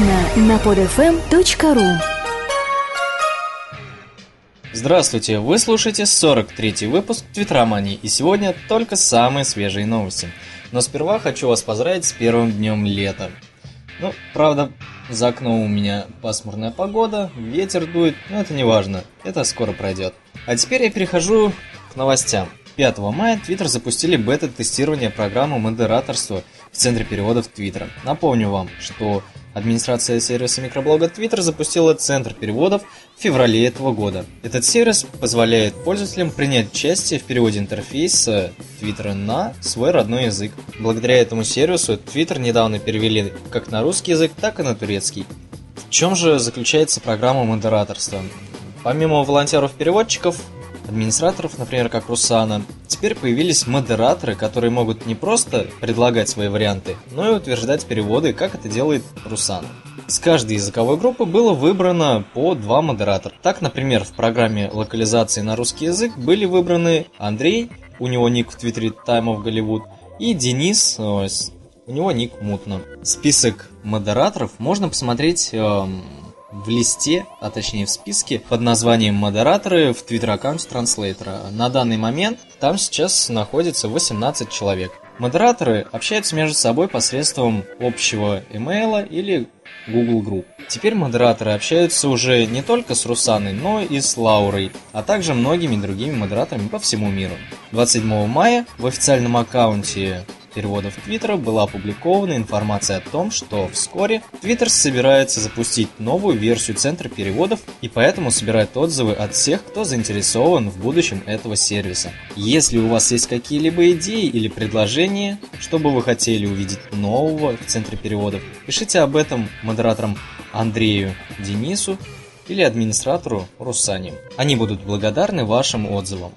Подробно на podfm.ru Здравствуйте, вы слушаете 43-й выпуск Твитромании, и сегодня только самые свежие новости. Но сперва хочу вас поздравить с первым днем лета. Ну, правда, за окном у меня пасмурная погода, ветер дует, но это не важно, это скоро пройдет. А теперь я перехожу к новостям. 5 мая Twitter запустили бета-тестирование программы модераторства в центре переводов Twitter. Напомню вам, что администрация сервиса микроблога Twitter запустила центр переводов в феврале этого года. Этот сервис позволяет пользователям принять участие в переводе интерфейса Twitter на свой родной язык. Благодаря этому сервису Twitter недавно перевели как на русский язык, так и на турецкий. В чем же заключается программа модераторства? Помимо волонтеров-переводчиков, администраторов, например, как Русана, теперь появились модераторы, которые могут не просто предлагать свои варианты, но и утверждать переводы, как это делает Русана. С каждой языковой группы было выбрано по два модератора. Так, например, в программе локализации на русский язык были выбраны Андрей, у него ник в твиттере Time of Голливуд, и Денис, у него ник Мутно. Список модераторов можно посмотреть эм, в листе, а точнее в списке под названием «Модераторы» в твиттер-аккаунте транслейтера. На данный момент там сейчас находится 18 человек. Модераторы общаются между собой посредством общего имейла или Google Group. Теперь модераторы общаются уже не только с Русаной, но и с Лаурой, а также многими другими модераторами по всему миру. 27 мая в официальном аккаунте переводов Твиттера была опубликована информация о том, что вскоре Твиттер собирается запустить новую версию центра переводов и поэтому собирает отзывы от всех, кто заинтересован в будущем этого сервиса. Если у вас есть какие-либо идеи или предложения, что бы вы хотели увидеть нового в центре переводов, пишите об этом модераторам Андрею Денису или администратору Русане. Они будут благодарны вашим отзывам.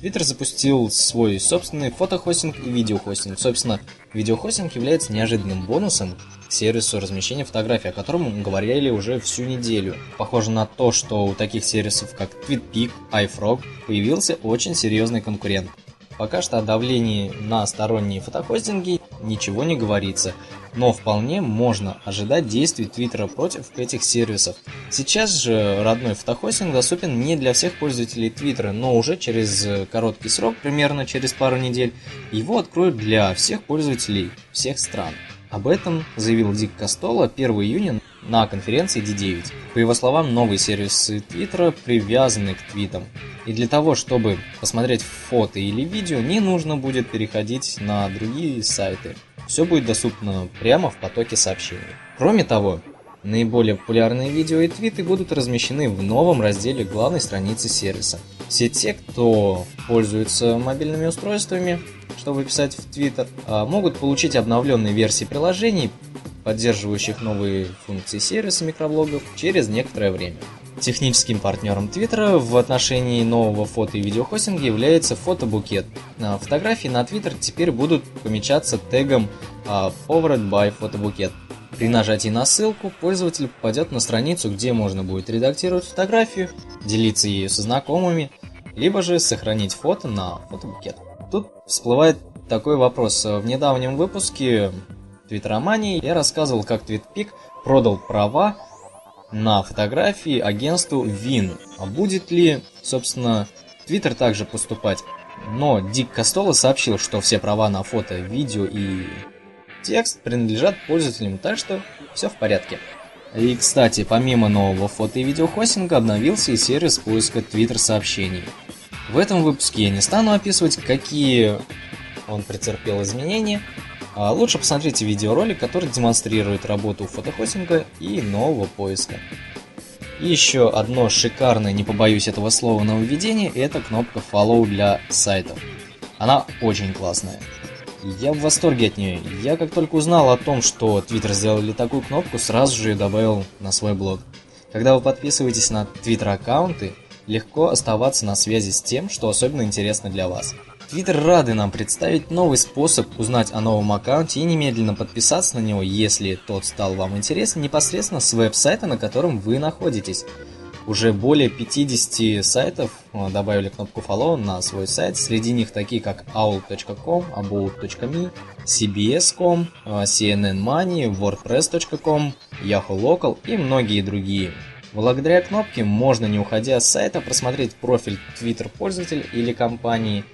Twitter запустил свой собственный фотохостинг и видеохостинг. Собственно, видеохостинг является неожиданным бонусом к сервису размещения фотографий, о котором мы говорили уже всю неделю. Похоже на то, что у таких сервисов, как TweetPic, iFrog, появился очень серьезный конкурент. Пока что о давлении на сторонние фотохостинги ничего не говорится, но вполне можно ожидать действий Твиттера против этих сервисов. Сейчас же родной фотохостинг доступен не для всех пользователей Твиттера, но уже через короткий срок, примерно через пару недель, его откроют для всех пользователей всех стран. Об этом заявил Дик Костола 1 июня на конференции D9. По его словам, новые сервисы Твиттера привязаны к твитам. И для того, чтобы посмотреть фото или видео, не нужно будет переходить на другие сайты. Все будет доступно прямо в потоке сообщений. Кроме того, наиболее популярные видео и твиты будут размещены в новом разделе главной страницы сервиса. Все те, кто пользуется мобильными устройствами, чтобы писать в Twitter, а, могут получить обновленные версии приложений, поддерживающих новые функции сервиса микроблогов через некоторое время. Техническим партнером Твиттера в отношении нового фото и видеохостинга является фотобукет. Фотографии на Твиттер теперь будут помечаться тегом а, Powered by Photobucket. При нажатии на ссылку пользователь попадет на страницу, где можно будет редактировать фотографию, делиться ею со знакомыми, либо же сохранить фото на фотобукет. Тут всплывает такой вопрос. В недавнем выпуске Твиттеромании я рассказывал, как TweetPic продал права на фотографии агентству Вин. А будет ли, собственно, Твиттер также поступать? Но Дик Костола сообщил, что все права на фото, видео и текст принадлежат пользователям, так что все в порядке. И, кстати, помимо нового фото и видеохостинга обновился и сервис поиска Twitter сообщений. В этом выпуске я не стану описывать, какие он претерпел изменения, лучше посмотрите видеоролик, который демонстрирует работу фотохостинга и нового поиска. И еще одно шикарное, не побоюсь этого слова, нововведение – это кнопка Follow для сайтов. Она очень классная. Я в восторге от нее. Я как только узнал о том, что Twitter сделали такую кнопку, сразу же ее добавил на свой блог. Когда вы подписываетесь на Twitter аккаунты, легко оставаться на связи с тем, что особенно интересно для вас. Твиттер рады нам представить новый способ узнать о новом аккаунте и немедленно подписаться на него, если тот стал вам интересен, непосредственно с веб-сайта, на котором вы находитесь. уже более 50 сайтов э, добавили кнопку follow на свой сайт. Среди них такие как owl.com, about.me, cbs.com, э, CNN Money, wordpress.com, Yahoo Local и многие другие. Благодаря кнопке можно, не уходя с сайта, просмотреть профиль Twitter пользователя или компании.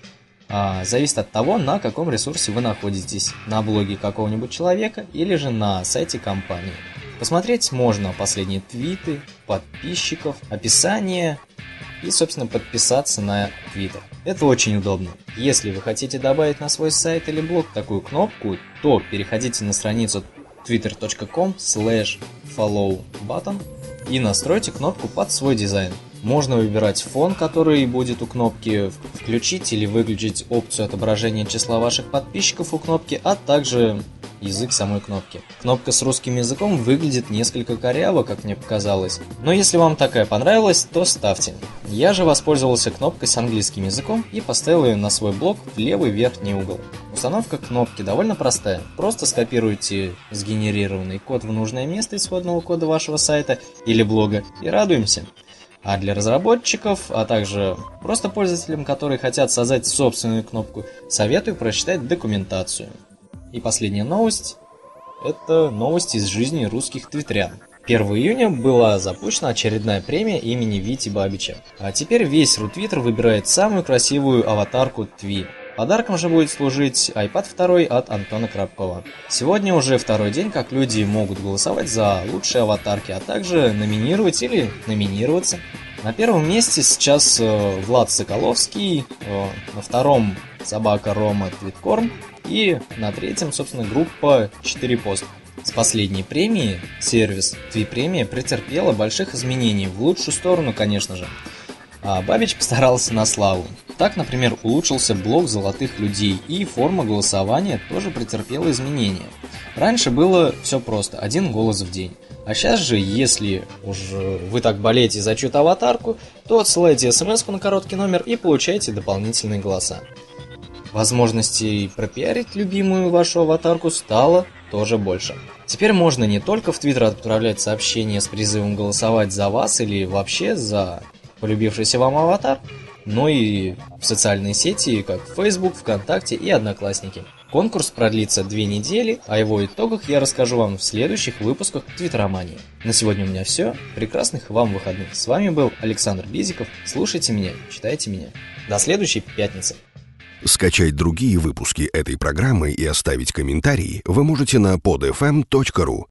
А, зависит от того, на каком ресурсе вы находитесь, на блоге какого-нибудь человека или же на сайте компании. Посмотреть можно последние твиты, подписчиков, описание и, собственно, подписаться на Twitter. Это очень удобно. Если вы хотите добавить на свой сайт или блог такую кнопку, то переходите на страницу twitter.com slash follow button и настройте кнопку под свой дизайн. Можно выбирать фон, который будет у кнопки, включить или выключить опцию отображения числа ваших подписчиков у кнопки, а также язык самой кнопки. Кнопка с русским языком выглядит несколько коряво, как мне показалось. Но если вам такая понравилась, то ставьте. Я же воспользовался кнопкой с английским языком и поставил ее на свой блок в левый верхний угол. Установка кнопки довольно простая. Просто скопируйте сгенерированный код в нужное место исходного кода вашего сайта или блога и радуемся. А для разработчиков, а также просто пользователям, которые хотят создать собственную кнопку, советую прочитать документацию. И последняя новость – это новость из жизни русских твитрян. 1 июня была запущена очередная премия имени Вити Бабича. А теперь весь Рутвиттер выбирает самую красивую аватарку Тви. Подарком же будет служить iPad 2 от Антона Крабкова. Сегодня уже второй день, как люди могут голосовать за лучшие аватарки, а также номинировать или номинироваться. На первом месте сейчас э, Влад Соколовский, э, на втором собака Рома Твиткорм и на третьем, собственно, группа 4 пост. С последней премии сервис Твипремия претерпела больших изменений, в лучшую сторону, конечно же. А Бабич постарался на славу. Так, например, улучшился блок золотых людей, и форма голосования тоже претерпела изменения. Раньше было все просто, один голос в день. А сейчас же, если уж вы так болеете за чью-то аватарку, то отсылайте смс на короткий номер и получаете дополнительные голоса. Возможностей пропиарить любимую вашу аватарку стало тоже больше. Теперь можно не только в Твиттер отправлять сообщения с призывом голосовать за вас или вообще за полюбившийся вам аватар, но и в социальные сети, как Facebook, ВКонтакте и Одноклассники. Конкурс продлится две недели, а его итогах я расскажу вам в следующих выпусках Твиттеромании. На сегодня у меня все. Прекрасных вам выходных. С вами был Александр Бизиков. Слушайте меня, читайте меня. До следующей пятницы. Скачать другие выпуски этой программы и оставить комментарии вы можете на podfm.ru.